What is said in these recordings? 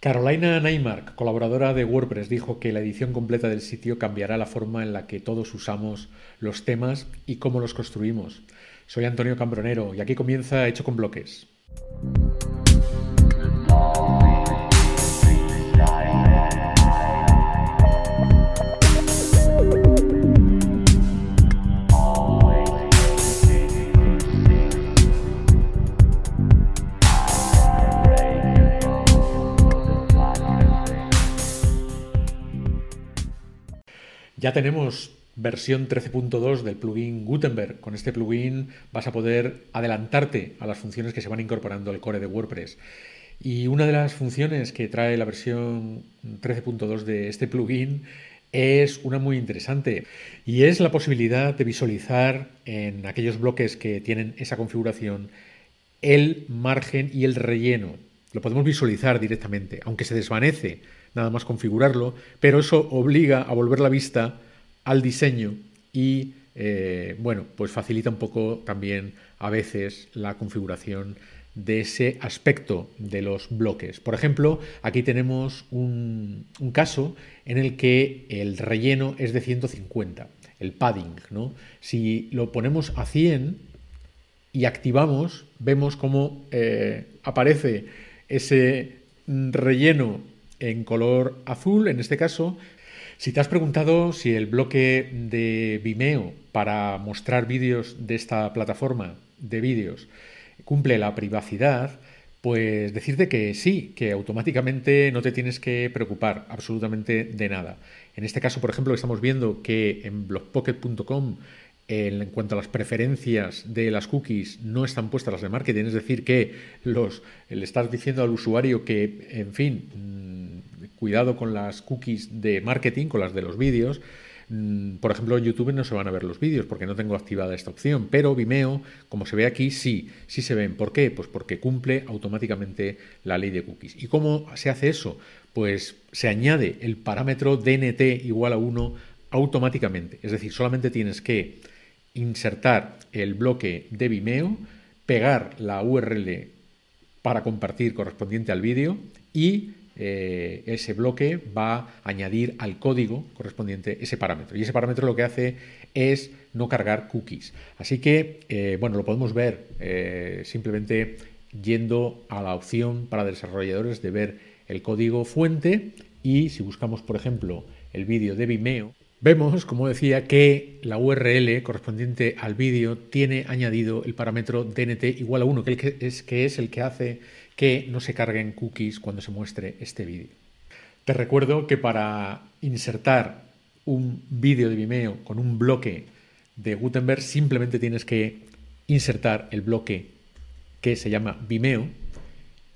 Carolina Neymark, colaboradora de WordPress, dijo que la edición completa del sitio cambiará la forma en la que todos usamos los temas y cómo los construimos. Soy Antonio Cambronero y aquí comienza Hecho con Bloques. Ya tenemos versión 13.2 del plugin Gutenberg. Con este plugin vas a poder adelantarte a las funciones que se van incorporando al core de WordPress. Y una de las funciones que trae la versión 13.2 de este plugin es una muy interesante y es la posibilidad de visualizar en aquellos bloques que tienen esa configuración el margen y el relleno. Lo podemos visualizar directamente, aunque se desvanece nada más configurarlo, pero eso obliga a volver la vista al diseño y eh, bueno, pues facilita un poco también a veces la configuración de ese aspecto de los bloques. Por ejemplo, aquí tenemos un, caso en el que el relleno es de 150, el padding. ¿no? Si lo ponemos a 100 y activamos, vemos cómo eh, aparece ese relleno en color azul, en este caso. Si te has preguntado si el bloque de Vimeo para mostrar vídeos de esta plataforma de vídeos cumple la privacidad, pues decirte que sí, que automáticamente no te tienes que preocupar absolutamente de nada. En este caso, por ejemplo, estamos viendo que en blogpocket.com en cuanto a las preferencias de las cookies no están puestas las de marketing, es decir, que los, le estás diciendo al usuario que, en fin, cuidado con las cookies de marketing, con las de los vídeos. Mm, por ejemplo, en YouTube no se van a ver los vídeos porque no tengo activada esta opción, pero Vimeo, como se ve aquí, sí, sí se ven. ¿Por qué? Pues porque cumple automáticamente la ley de cookies. ¿Y cómo se hace eso? Pues se añade el parámetro DNT igual a 1 automáticamente. Es decir, solamente tienes que insertar el bloque de Vimeo, pegar la URL para compartir correspondiente al vídeo y eh, ese bloque va a añadir al código correspondiente ese parámetro. Y ese parámetro lo que hace es no cargar cookies. Así que, eh, bueno, lo podemos ver eh, simplemente yendo a la opción para desarrolladores de ver el código fuente y si buscamos, por ejemplo, el vídeo de Vimeo, Vemos, como decía, que la URL correspondiente al vídeo tiene añadido el parámetro DNT igual a 1, que es, que es el que hace que no se carguen cookies cuando se muestre este vídeo. Te recuerdo que para insertar un vídeo de Vimeo con un bloque de Gutenberg simplemente tienes que insertar el bloque que se llama Vimeo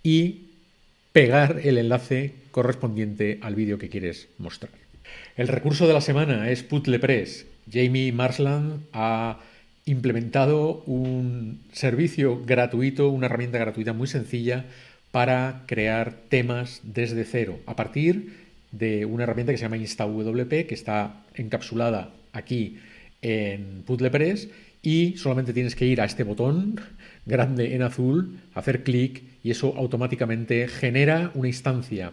y pegar el enlace correspondiente al vídeo que quieres mostrar. El recurso de la semana es Putlepress. Jamie Marsland ha implementado un servicio gratuito, una herramienta gratuita muy sencilla para crear temas desde cero, a partir de una herramienta que se llama InstaWP, que está encapsulada aquí en Putlepress y solamente tienes que ir a este botón grande en azul, hacer clic y eso automáticamente genera una instancia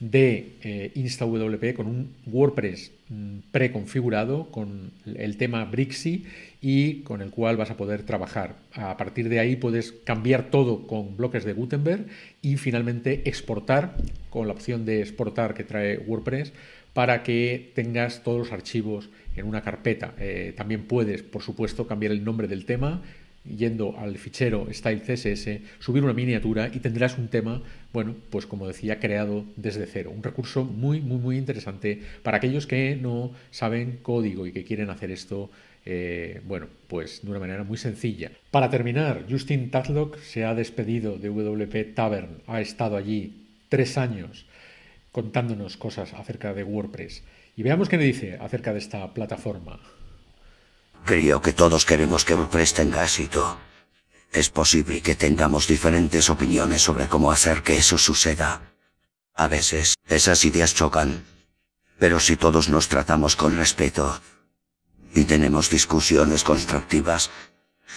de eh, InstaWP con un WordPress mm, preconfigurado con el tema Brixie y con el cual vas a poder trabajar. A partir de ahí puedes cambiar todo con bloques de Gutenberg y finalmente exportar con la opción de exportar que trae WordPress para que tengas todos los archivos en una carpeta. Eh, también puedes, por supuesto, cambiar el nombre del tema yendo al fichero style CSS, subir una miniatura y tendrás un tema, bueno, pues como decía, creado desde cero. Un recurso muy, muy, muy interesante para aquellos que no saben código y que quieren hacer esto, eh, bueno, pues de una manera muy sencilla. Para terminar, Justin Tadlock se ha despedido de WP Tavern, ha estado allí tres años contándonos cosas acerca de WordPress. Y veamos qué me dice acerca de esta plataforma. Creo que todos queremos que WordPress tenga éxito. Es posible que tengamos diferentes opiniones sobre cómo hacer que eso suceda. A veces, esas ideas chocan. Pero si todos nos tratamos con respeto y tenemos discusiones constructivas,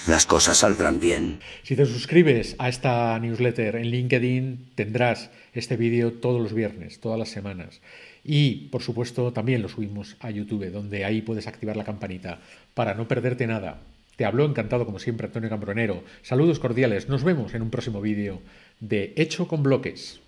las cosas saldrán bien. Si te suscribes a esta newsletter en LinkedIn, tendrás este vídeo todos los viernes, todas las semanas. Y, por supuesto, también lo subimos a YouTube, donde ahí puedes activar la campanita para no perderte nada. Te hablo encantado, como siempre, Antonio Cambronero. Saludos cordiales. Nos vemos en un próximo vídeo de Hecho con Bloques.